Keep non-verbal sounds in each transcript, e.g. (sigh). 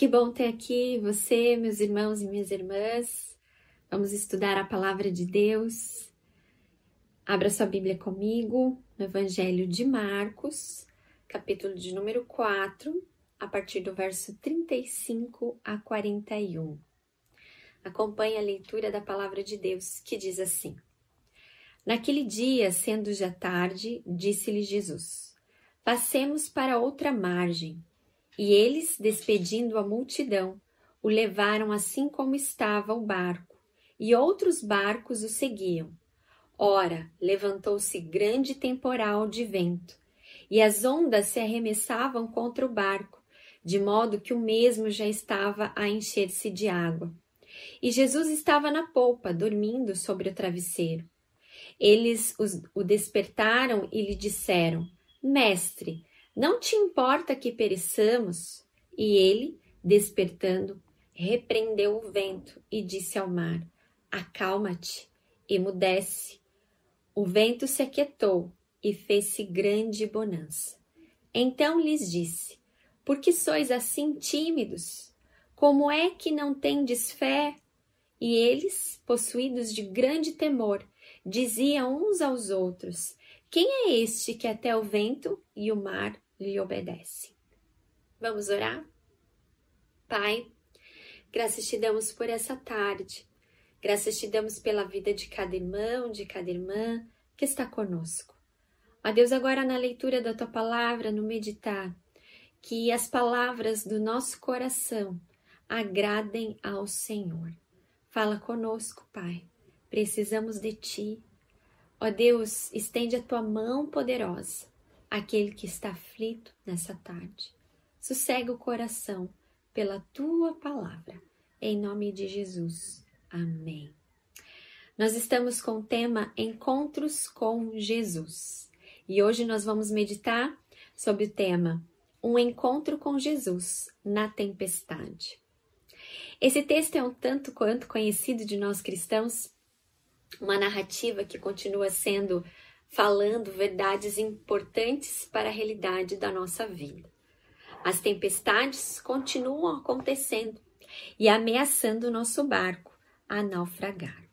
Que bom ter aqui você, meus irmãos e minhas irmãs. Vamos estudar a palavra de Deus. Abra sua Bíblia comigo no Evangelho de Marcos, capítulo de número 4, a partir do verso 35 a 41. Acompanhe a leitura da palavra de Deus, que diz assim: Naquele dia, sendo já tarde, disse-lhe Jesus: Passemos para outra margem. E eles, despedindo a multidão, o levaram assim como estava o barco, e outros barcos o seguiam. Ora, levantou-se grande temporal de vento, e as ondas se arremessavam contra o barco, de modo que o mesmo já estava a encher-se de água. E Jesus estava na polpa, dormindo sobre o travesseiro. Eles os, o despertaram e lhe disseram: Mestre, não te importa que pereçamos? E ele, despertando, repreendeu o vento e disse ao mar: Acalma-te, emudece. O vento se aquietou e fez-se grande bonança. Então lhes disse: Por que sois assim tímidos? Como é que não tendes fé? E eles, possuídos de grande temor, diziam uns aos outros: Quem é este que até o vento e o mar lhe obedece. Vamos orar? Pai, graças te damos por essa tarde. Graças te damos pela vida de cada irmão, de cada irmã que está conosco. Ó Deus, agora na leitura da tua palavra, no meditar, que as palavras do nosso coração agradem ao Senhor. Fala conosco, Pai. Precisamos de ti. Ó Deus, estende a tua mão poderosa aquele que está aflito nessa tarde. Sossega o coração pela tua palavra. Em nome de Jesus. Amém. Nós estamos com o tema Encontros com Jesus. E hoje nós vamos meditar sobre o tema Um encontro com Jesus na tempestade. Esse texto é um tanto quanto conhecido de nós cristãos, uma narrativa que continua sendo falando verdades importantes para a realidade da nossa vida. As tempestades continuam acontecendo e ameaçando o nosso barco a naufragar.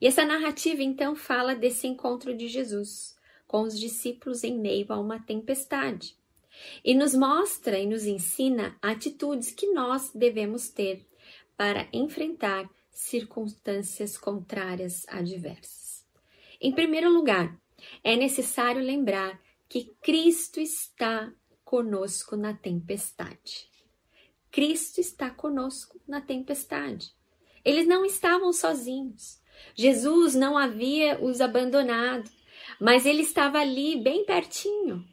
E essa narrativa então fala desse encontro de Jesus com os discípulos em meio a uma tempestade e nos mostra e nos ensina atitudes que nós devemos ter para enfrentar circunstâncias contrárias adversas. Em primeiro lugar, é necessário lembrar que Cristo está conosco na tempestade. Cristo está conosco na tempestade. Eles não estavam sozinhos. Jesus não havia os abandonado, mas ele estava ali bem pertinho.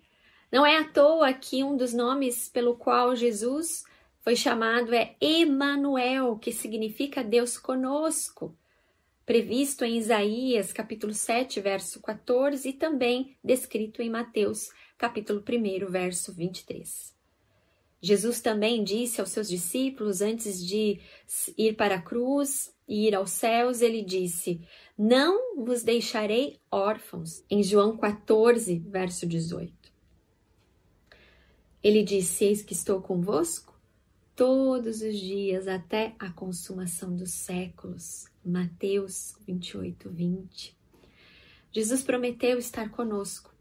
Não é à toa que um dos nomes pelo qual Jesus foi chamado é Emanuel, que significa Deus conosco previsto em Isaías capítulo 7, verso 14 e também descrito em Mateus capítulo 1, verso 23. Jesus também disse aos seus discípulos antes de ir para a cruz e ir aos céus, ele disse: Não vos deixarei órfãos, em João 14, verso 18. Ele disse: Eis que estou convosco todos os dias até a consumação dos séculos. Mateus 28, 20. Jesus prometeu estar conosco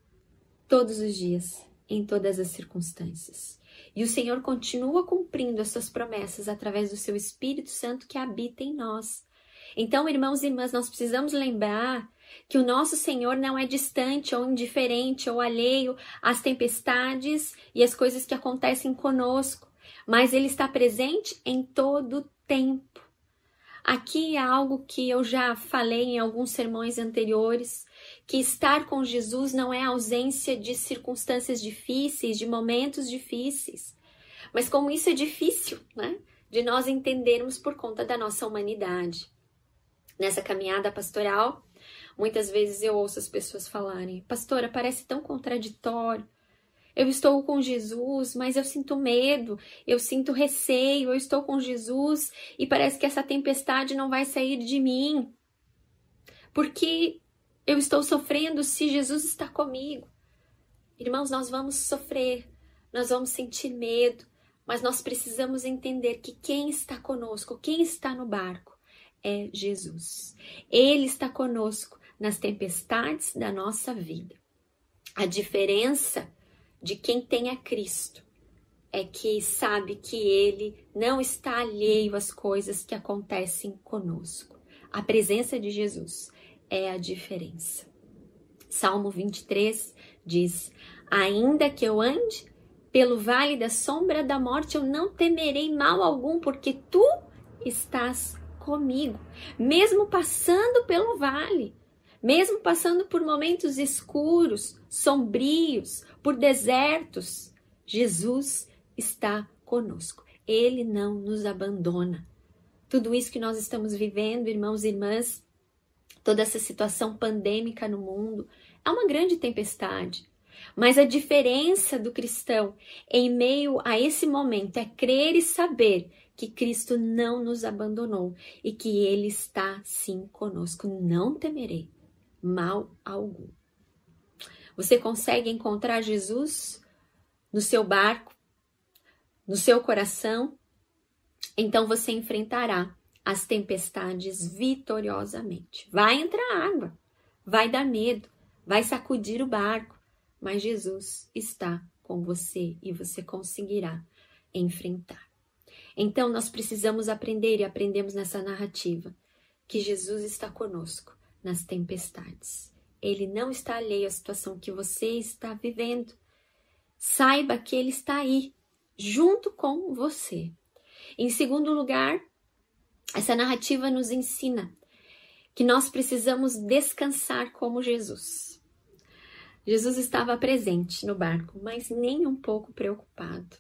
todos os dias, em todas as circunstâncias. E o Senhor continua cumprindo as suas promessas através do seu Espírito Santo que habita em nós. Então, irmãos e irmãs, nós precisamos lembrar que o nosso Senhor não é distante ou indiferente ou alheio às tempestades e às coisas que acontecem conosco mas ele está presente em todo tempo. Aqui é algo que eu já falei em alguns sermões anteriores, que estar com Jesus não é ausência de circunstâncias difíceis, de momentos difíceis. Mas como isso é difícil, né? De nós entendermos por conta da nossa humanidade. Nessa caminhada pastoral, muitas vezes eu ouço as pessoas falarem: "Pastora, parece tão contraditório. Eu estou com Jesus, mas eu sinto medo, eu sinto receio, eu estou com Jesus e parece que essa tempestade não vai sair de mim. Porque eu estou sofrendo se Jesus está comigo. Irmãos, nós vamos sofrer, nós vamos sentir medo, mas nós precisamos entender que quem está conosco, quem está no barco, é Jesus. Ele está conosco nas tempestades da nossa vida. A diferença de quem tem a Cristo é que sabe que ele não está alheio às coisas que acontecem conosco. A presença de Jesus é a diferença. Salmo 23 diz: Ainda que eu ande pelo vale da sombra da morte, eu não temerei mal algum, porque tu estás comigo. Mesmo passando pelo vale, mesmo passando por momentos escuros, sombrios, por desertos, Jesus está conosco. Ele não nos abandona. Tudo isso que nós estamos vivendo, irmãos e irmãs, toda essa situação pandêmica no mundo, é uma grande tempestade. Mas a diferença do cristão em meio a esse momento é crer e saber que Cristo não nos abandonou e que Ele está sim conosco. Não temerei mal algum. Você consegue encontrar Jesus no seu barco, no seu coração? Então você enfrentará as tempestades vitoriosamente. Vai entrar água, vai dar medo, vai sacudir o barco, mas Jesus está com você e você conseguirá enfrentar. Então nós precisamos aprender e aprendemos nessa narrativa que Jesus está conosco nas tempestades. Ele não está alheio à situação que você está vivendo. Saiba que ele está aí, junto com você. Em segundo lugar, essa narrativa nos ensina que nós precisamos descansar como Jesus. Jesus estava presente no barco, mas nem um pouco preocupado.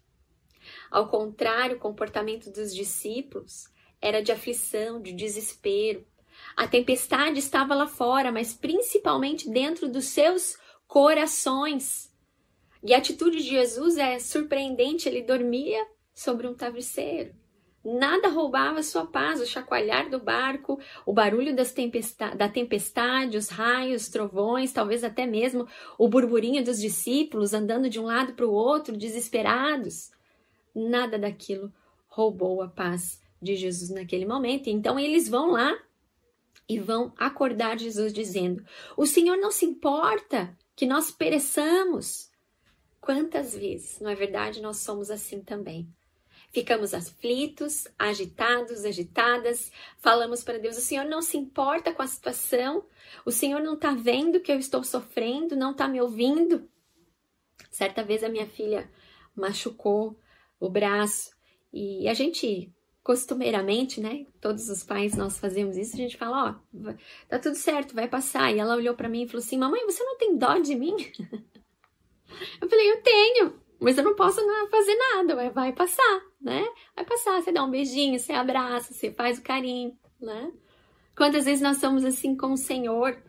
Ao contrário, o comportamento dos discípulos era de aflição, de desespero. A tempestade estava lá fora, mas principalmente dentro dos seus corações. E a atitude de Jesus é surpreendente, ele dormia sobre um travesseiro. Nada roubava sua paz, o chacoalhar do barco, o barulho tempesta da tempestade, os raios, trovões, talvez até mesmo o burburinho dos discípulos andando de um lado para o outro, desesperados. Nada daquilo roubou a paz de Jesus naquele momento. Então eles vão lá e vão acordar Jesus dizendo: O Senhor não se importa que nós pereçamos. Quantas vezes, não é verdade, nós somos assim também? Ficamos aflitos, agitados, agitadas, falamos para Deus: o Senhor não se importa com a situação, o Senhor não está vendo que eu estou sofrendo, não está me ouvindo. Certa vez a minha filha machucou o braço e a gente costumeiramente, né? Todos os pais nós fazemos isso, a gente fala, ó, tá tudo certo, vai passar. E ela olhou para mim e falou assim: "Mamãe, você não tem dó de mim?" (laughs) Eu falei: "Eu tenho, mas eu não posso fazer nada, vai passar, né? Vai passar, você dá um beijinho, você abraça, você faz o carinho, né? Quantas vezes nós somos assim com o Senhor,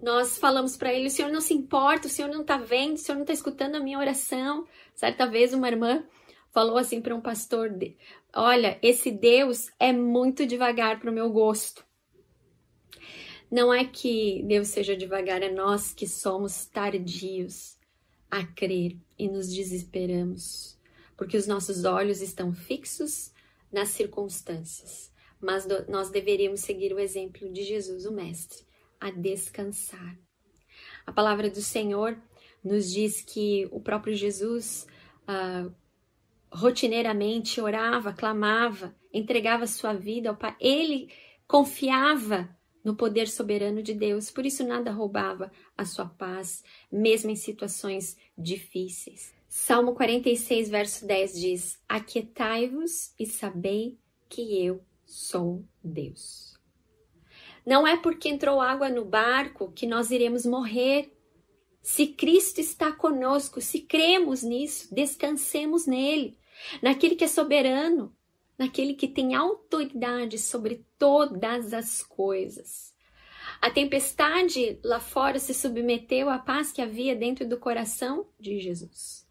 nós falamos para ele, o Senhor não se importa, o Senhor não tá vendo, o Senhor não tá escutando a minha oração. Certa vez uma irmã falou assim para um pastor, olha, esse Deus é muito devagar para o meu gosto. Não é que Deus seja devagar, é nós que somos tardios a crer e nos desesperamos, porque os nossos olhos estão fixos nas circunstâncias. Mas nós deveríamos seguir o exemplo de Jesus, o Mestre, a descansar. A palavra do Senhor nos diz que o próprio Jesus ah, rotineiramente orava, clamava, entregava sua vida ao Pai. Ele confiava no poder soberano de Deus, por isso nada roubava a sua paz, mesmo em situações difíceis. Salmo 46, verso 10 diz: Aquietai-vos e sabei que eu sou Deus. Não é porque entrou água no barco que nós iremos morrer. Se Cristo está conosco, se cremos nisso, descansemos nele, naquele que é soberano, naquele que tem autoridade sobre todas as coisas. A tempestade lá fora se submeteu à paz que havia dentro do coração de Jesus.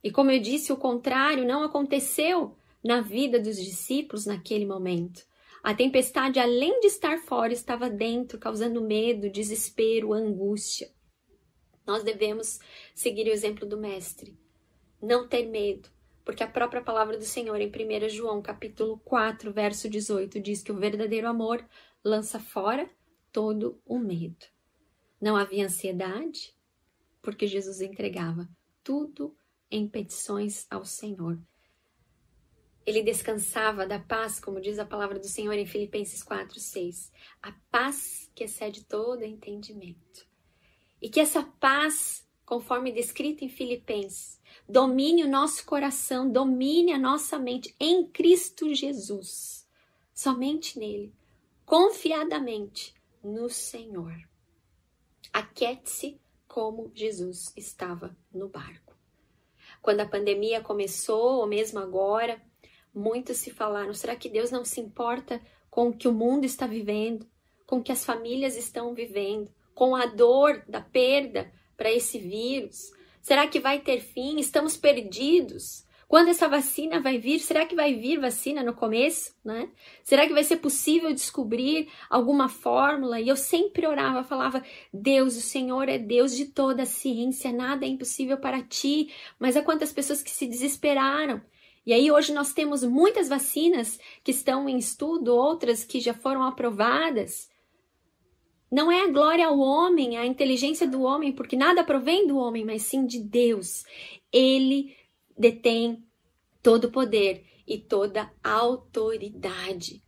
E como eu disse, o contrário não aconteceu na vida dos discípulos naquele momento. A tempestade, além de estar fora, estava dentro, causando medo, desespero, angústia. Nós devemos seguir o exemplo do Mestre. Não ter medo, Porque a própria palavra do Senhor em 1 João, capítulo 4, verso 18, diz que o verdadeiro amor lança fora todo o medo. Não havia ansiedade, porque Jesus entregava tudo em petições ao Senhor. Ele descansava da paz, como diz a palavra do Senhor em Filipenses 4, 6. A paz que excede todo entendimento. E que essa paz, conforme descrito em Filipenses, domine o nosso coração, domine a nossa mente em Cristo Jesus. Somente nele, confiadamente no Senhor. Aquete-se como Jesus estava no barco. Quando a pandemia começou, ou mesmo agora, muitos se falaram: será que Deus não se importa com o que o mundo está vivendo, com o que as famílias estão vivendo, com a dor da perda para esse vírus? Será que vai ter fim? Estamos perdidos. Quando essa vacina vai vir? Será que vai vir vacina no começo? Né? Será que vai ser possível descobrir alguma fórmula? E eu sempre orava, falava: Deus, o Senhor é Deus de toda a ciência, nada é impossível para ti. Mas há quantas pessoas que se desesperaram. E aí hoje nós temos muitas vacinas que estão em estudo, outras que já foram aprovadas. Não é a glória ao homem, a inteligência do homem, porque nada provém do homem, mas sim de Deus. Ele detém todo o poder e toda autoridade.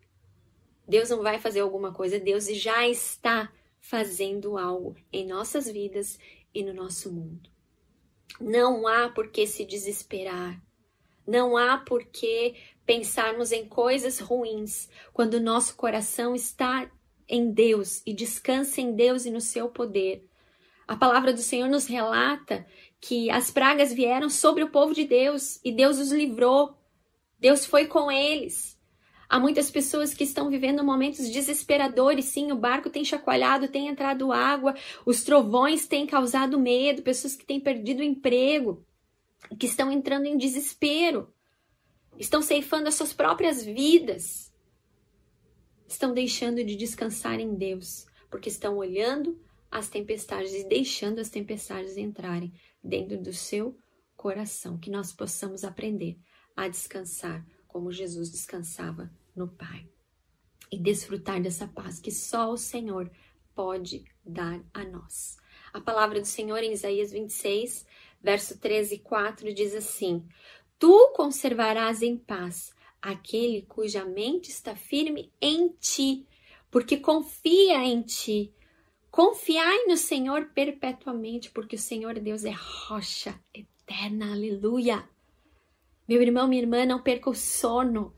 Deus não vai fazer alguma coisa, Deus já está fazendo algo em nossas vidas e no nosso mundo. Não há por que se desesperar. Não há por que pensarmos em coisas ruins quando o nosso coração está em Deus e descansa em Deus e no seu poder. A palavra do Senhor nos relata que as pragas vieram sobre o povo de Deus e Deus os livrou. Deus foi com eles. Há muitas pessoas que estão vivendo momentos desesperadores. Sim, o barco tem chacoalhado, tem entrado água, os trovões têm causado medo, pessoas que têm perdido o emprego que estão entrando em desespero, estão ceifando as suas próprias vidas, estão deixando de descansar em Deus, porque estão olhando as tempestades e deixando as tempestades entrarem dentro do seu coração. Que nós possamos aprender a descansar como Jesus descansava no Pai e desfrutar dessa paz que só o Senhor pode dar a nós. A palavra do Senhor em Isaías 26, verso 13 e 4 diz assim: Tu conservarás em paz aquele cuja mente está firme em ti, porque confia em ti. Confiai no Senhor perpetuamente, porque o Senhor Deus é rocha eterna. Aleluia. Meu irmão, minha irmã, não perca o sono.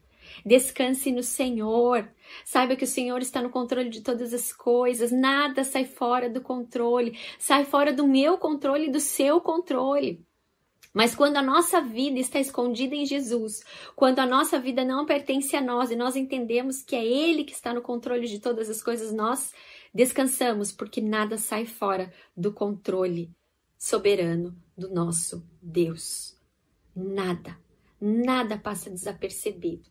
Descanse no Senhor. Saiba que o Senhor está no controle de todas as coisas. Nada sai fora do controle. Sai fora do meu controle e do seu controle. Mas quando a nossa vida está escondida em Jesus, quando a nossa vida não pertence a nós e nós entendemos que é Ele que está no controle de todas as coisas, nós descansamos, porque nada sai fora do controle soberano do nosso Deus. Nada, nada passa desapercebido.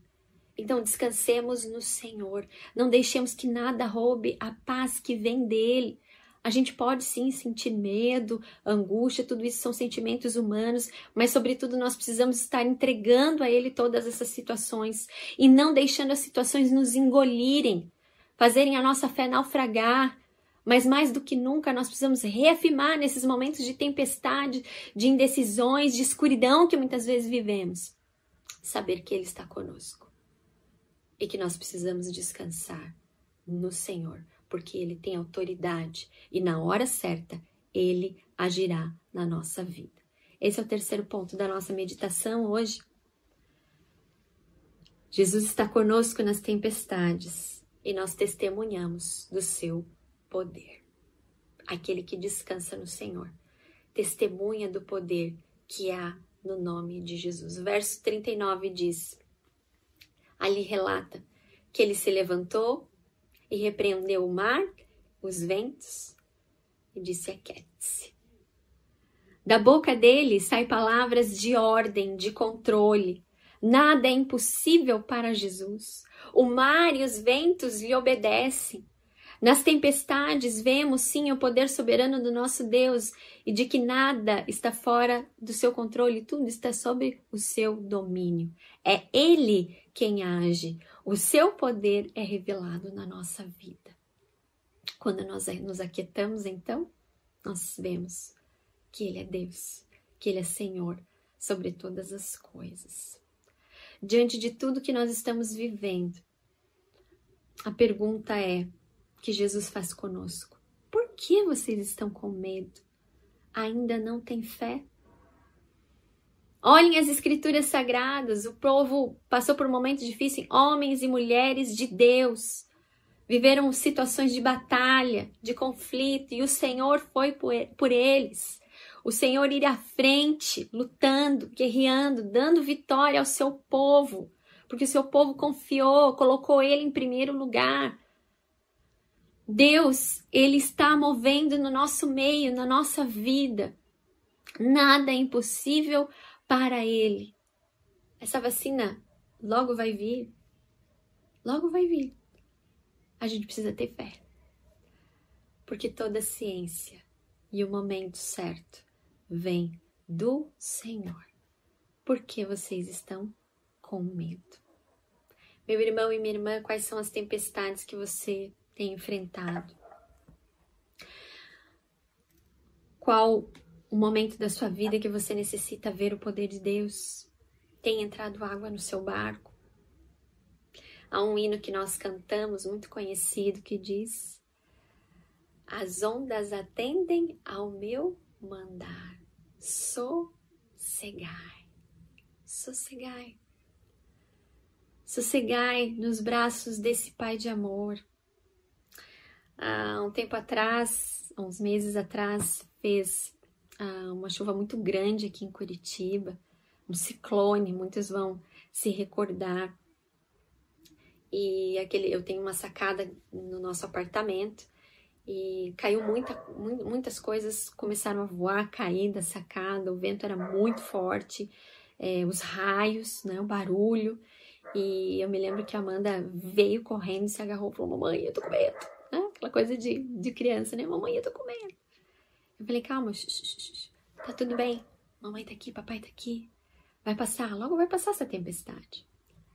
Então descansemos no Senhor. Não deixemos que nada roube a paz que vem dele. A gente pode sim sentir medo, angústia, tudo isso são sentimentos humanos, mas sobretudo nós precisamos estar entregando a ele todas essas situações e não deixando as situações nos engolirem, fazerem a nossa fé naufragar. Mas mais do que nunca, nós precisamos reafirmar nesses momentos de tempestade, de indecisões, de escuridão que muitas vezes vivemos, saber que Ele está conosco e que nós precisamos descansar no Senhor, porque Ele tem autoridade e na hora certa Ele agirá na nossa vida. Esse é o terceiro ponto da nossa meditação hoje. Jesus está conosco nas tempestades e nós testemunhamos do seu poder. Aquele que descansa no Senhor testemunha do poder que há no nome de Jesus. O verso 39 diz: Ali relata que ele se levantou e repreendeu o mar, os ventos e disse: Aquiete-se. Da boca dele saem palavras de ordem, de controle. Nada é impossível para Jesus. O mar e os ventos lhe obedecem. Nas tempestades, vemos sim o poder soberano do nosso Deus e de que nada está fora do seu controle, tudo está sob o seu domínio. É Ele quem age, o seu poder é revelado na nossa vida. Quando nós nos aquietamos, então, nós vemos que Ele é Deus, que Ele é Senhor sobre todas as coisas. Diante de tudo que nós estamos vivendo, a pergunta é: que Jesus faz conosco. Por que vocês estão com medo? Ainda não têm fé? Olhem as escrituras sagradas, o povo passou por momentos difíceis, homens e mulheres de Deus viveram situações de batalha, de conflito, e o Senhor foi por eles. O Senhor ir à frente, lutando, guerreando, dando vitória ao seu povo, porque o seu povo confiou, colocou ele em primeiro lugar. Deus, ele está movendo no nosso meio, na nossa vida. Nada é impossível para ele. Essa vacina logo vai vir. Logo vai vir. A gente precisa ter fé. Porque toda ciência e o momento certo vem do Senhor. Por que vocês estão com medo? Meu irmão e minha irmã, quais são as tempestades que você tem enfrentado? Qual o momento da sua vida que você necessita ver o poder de Deus? Tem entrado água no seu barco? Há um hino que nós cantamos, muito conhecido, que diz: As ondas atendem ao meu mandar, sossegai, sossegai. Sossegai nos braços desse Pai de amor, há um tempo atrás, uns meses atrás, fez ah, uma chuva muito grande aqui em Curitiba, um ciclone, muitos vão se recordar. E aquele, eu tenho uma sacada no nosso apartamento e caiu muita, muitas coisas começaram a voar, cair da sacada, o vento era muito forte, é, os raios, né, o barulho. E eu me lembro que a Amanda veio correndo e se agarrou e falou: Mamãe, eu tô com medo. Né? Aquela coisa de, de criança, né? Mamãe, eu tô com medo. Eu falei, calma, tá tudo bem. Mamãe tá aqui, papai tá aqui. Vai passar, logo vai passar essa tempestade.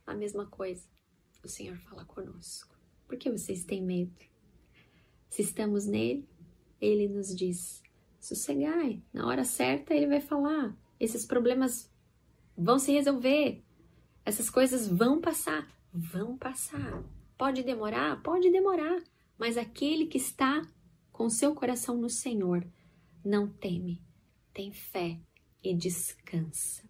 A mesma coisa, o Senhor fala conosco. Por que vocês têm medo? Se estamos nele, ele nos diz: sossegai, na hora certa ele vai falar. Esses problemas vão se resolver. Essas coisas vão passar, vão passar. Pode demorar? Pode demorar mas aquele que está com seu coração no Senhor não teme, tem fé e descansa.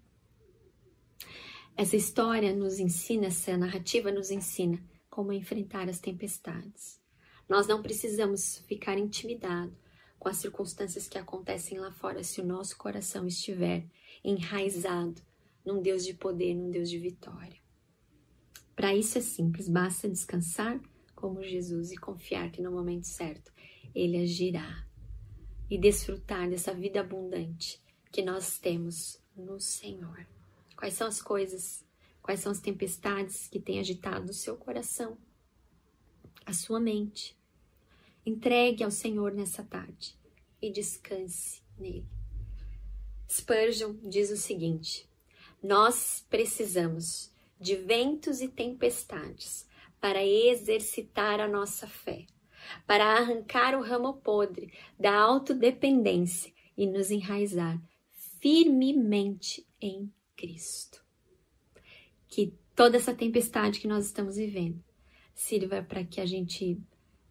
Essa história nos ensina, essa narrativa nos ensina como enfrentar as tempestades. Nós não precisamos ficar intimidados com as circunstâncias que acontecem lá fora se o nosso coração estiver enraizado num Deus de poder, num Deus de vitória. Para isso é simples, basta descansar como Jesus e confiar que no momento certo Ele agirá e desfrutar dessa vida abundante que nós temos no Senhor. Quais são as coisas, quais são as tempestades que têm agitado o seu coração, a sua mente? Entregue ao Senhor nessa tarde e descanse nele. Spurgeon diz o seguinte: Nós precisamos de ventos e tempestades para exercitar a nossa fé, para arrancar o ramo podre da autodependência e nos enraizar firmemente em Cristo. Que toda essa tempestade que nós estamos vivendo sirva para que a gente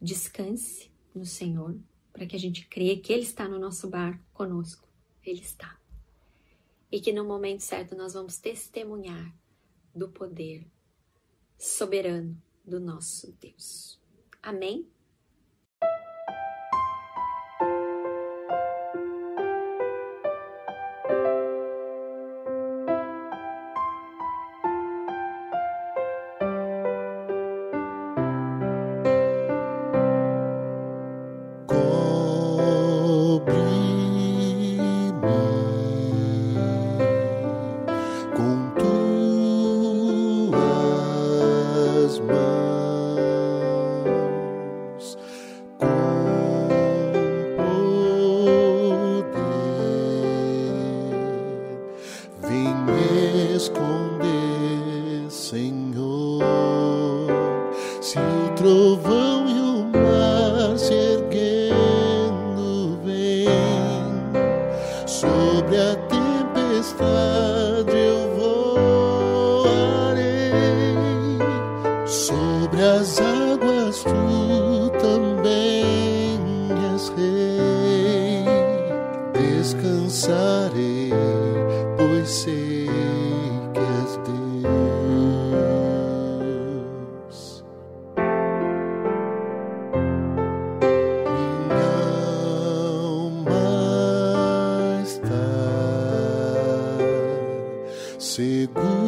descanse no Senhor, para que a gente creia que Ele está no nosso barco conosco. Ele está. E que no momento certo nós vamos testemunhar do poder soberano do nosso Deus. Amém? His. Segura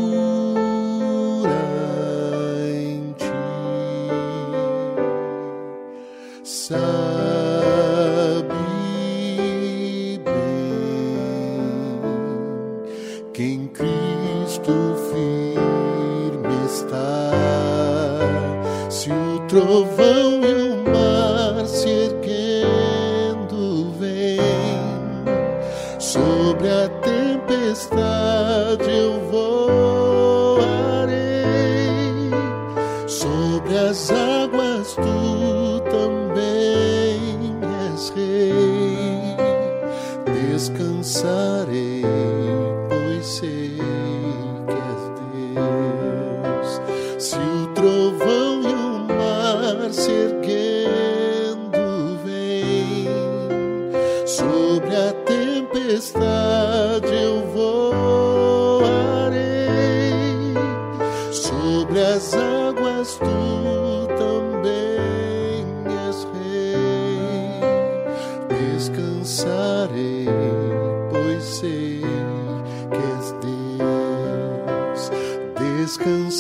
descansarei pois sei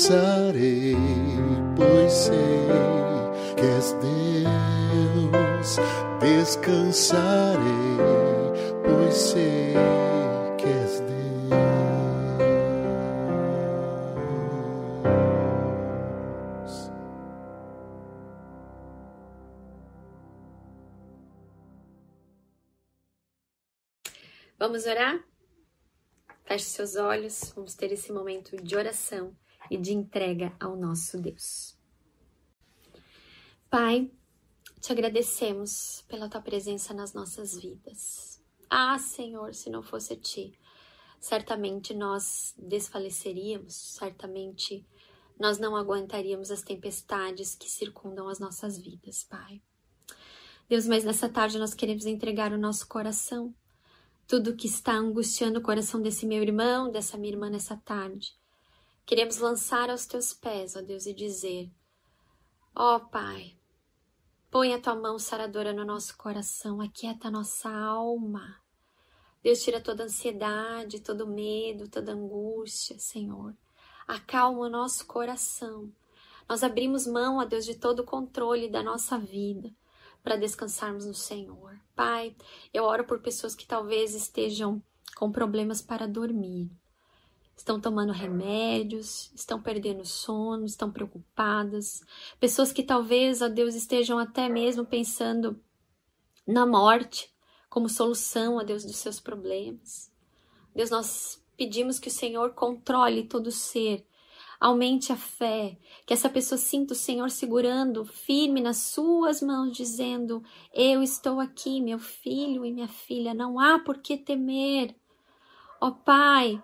descansarei pois sei que és Deus. Descansarei pois sei que és Deus. Vamos orar? Feche seus olhos, vamos ter esse momento de oração e de entrega ao nosso Deus. Pai, te agradecemos pela tua presença nas nossas vidas. Ah, Senhor, se não fosse ti, certamente nós desfaleceríamos, certamente nós não aguentaríamos as tempestades que circundam as nossas vidas, Pai. Deus, mas nessa tarde nós queremos entregar o nosso coração tudo que está angustiando o coração desse meu irmão, dessa minha irmã nessa tarde. Queremos lançar aos teus pés, ó Deus, e dizer: Ó Pai, põe a tua mão saradora no nosso coração, aquieta a nossa alma. Deus, tira toda ansiedade, todo medo, toda angústia, Senhor. Acalma o nosso coração. Nós abrimos mão, ó Deus, de todo o controle da nossa vida para descansarmos no Senhor. Pai, eu oro por pessoas que talvez estejam com problemas para dormir. Estão tomando remédios, estão perdendo sono, estão preocupadas. Pessoas que talvez, ó Deus, estejam até mesmo pensando na morte como solução, ó Deus, dos seus problemas. Deus, nós pedimos que o Senhor controle todo ser Aumente a fé, que essa pessoa sinta o Senhor segurando firme nas suas mãos, dizendo: Eu estou aqui, meu filho e minha filha, não há por que temer. Ó Pai,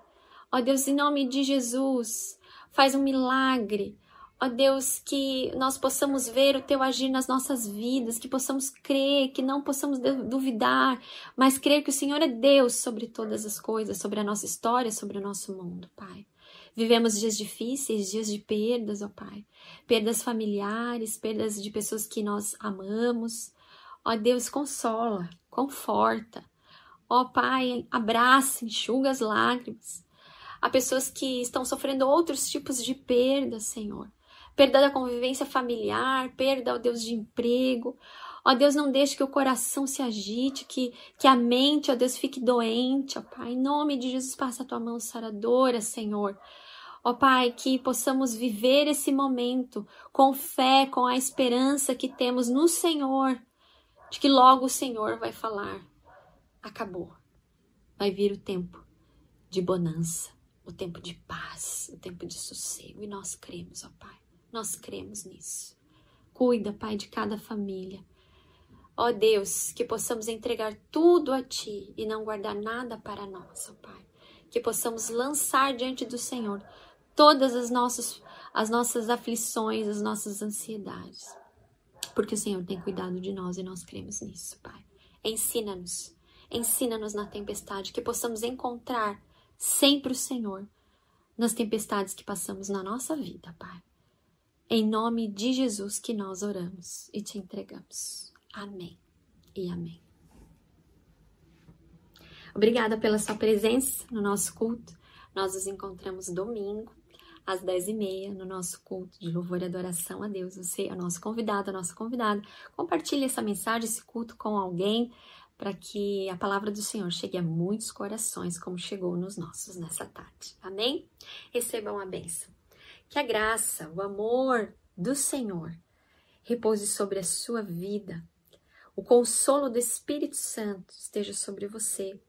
ó Deus, em nome de Jesus, faz um milagre. Ó Deus, que nós possamos ver o Teu agir nas nossas vidas, que possamos crer, que não possamos duvidar, mas crer que o Senhor é Deus sobre todas as coisas, sobre a nossa história, sobre o nosso mundo, Pai. Vivemos dias difíceis, dias de perdas, ó Pai. Perdas familiares, perdas de pessoas que nós amamos. Ó Deus, consola, conforta. Ó Pai, abraça, enxuga as lágrimas. Há pessoas que estão sofrendo outros tipos de perda, Senhor. Perda da convivência familiar, perda, ó Deus, de emprego. Ó Deus, não deixe que o coração se agite, que, que a mente, ó Deus, fique doente, ó Pai. Em nome de Jesus, passa a tua mão saradora, Senhor. Ó Pai, que possamos viver esse momento com fé, com a esperança que temos no Senhor, de que logo o Senhor vai falar: acabou. Vai vir o tempo de bonança, o tempo de paz, o tempo de sossego. E nós cremos, ó Pai, nós cremos nisso. Cuida, Pai, de cada família. Ó Deus, que possamos entregar tudo a Ti e não guardar nada para nós, ó Pai. Que possamos lançar diante do Senhor todas as nossas, as nossas aflições, as nossas ansiedades. Porque o Senhor tem cuidado de nós e nós cremos nisso, Pai. Ensina-nos, ensina-nos na tempestade, que possamos encontrar sempre o Senhor nas tempestades que passamos na nossa vida, Pai. Em nome de Jesus que nós oramos e te entregamos. Amém e amém. Obrigada pela sua presença no nosso culto. Nós nos encontramos domingo, às 10h30, no nosso culto de louvor e adoração a Deus. Você é o nosso convidado, a nossa convidada. Compartilhe essa mensagem, esse culto com alguém, para que a palavra do Senhor chegue a muitos corações, como chegou nos nossos nessa tarde. Amém? Recebam a bênção. Que a graça, o amor do Senhor repouse sobre a sua vida o consolo do Espírito Santo esteja sobre você,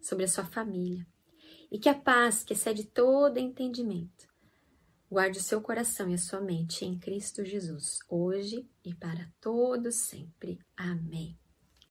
sobre a sua família. E que a paz, que excede todo entendimento, guarde o seu coração e a sua mente em Cristo Jesus, hoje e para todos sempre. Amém.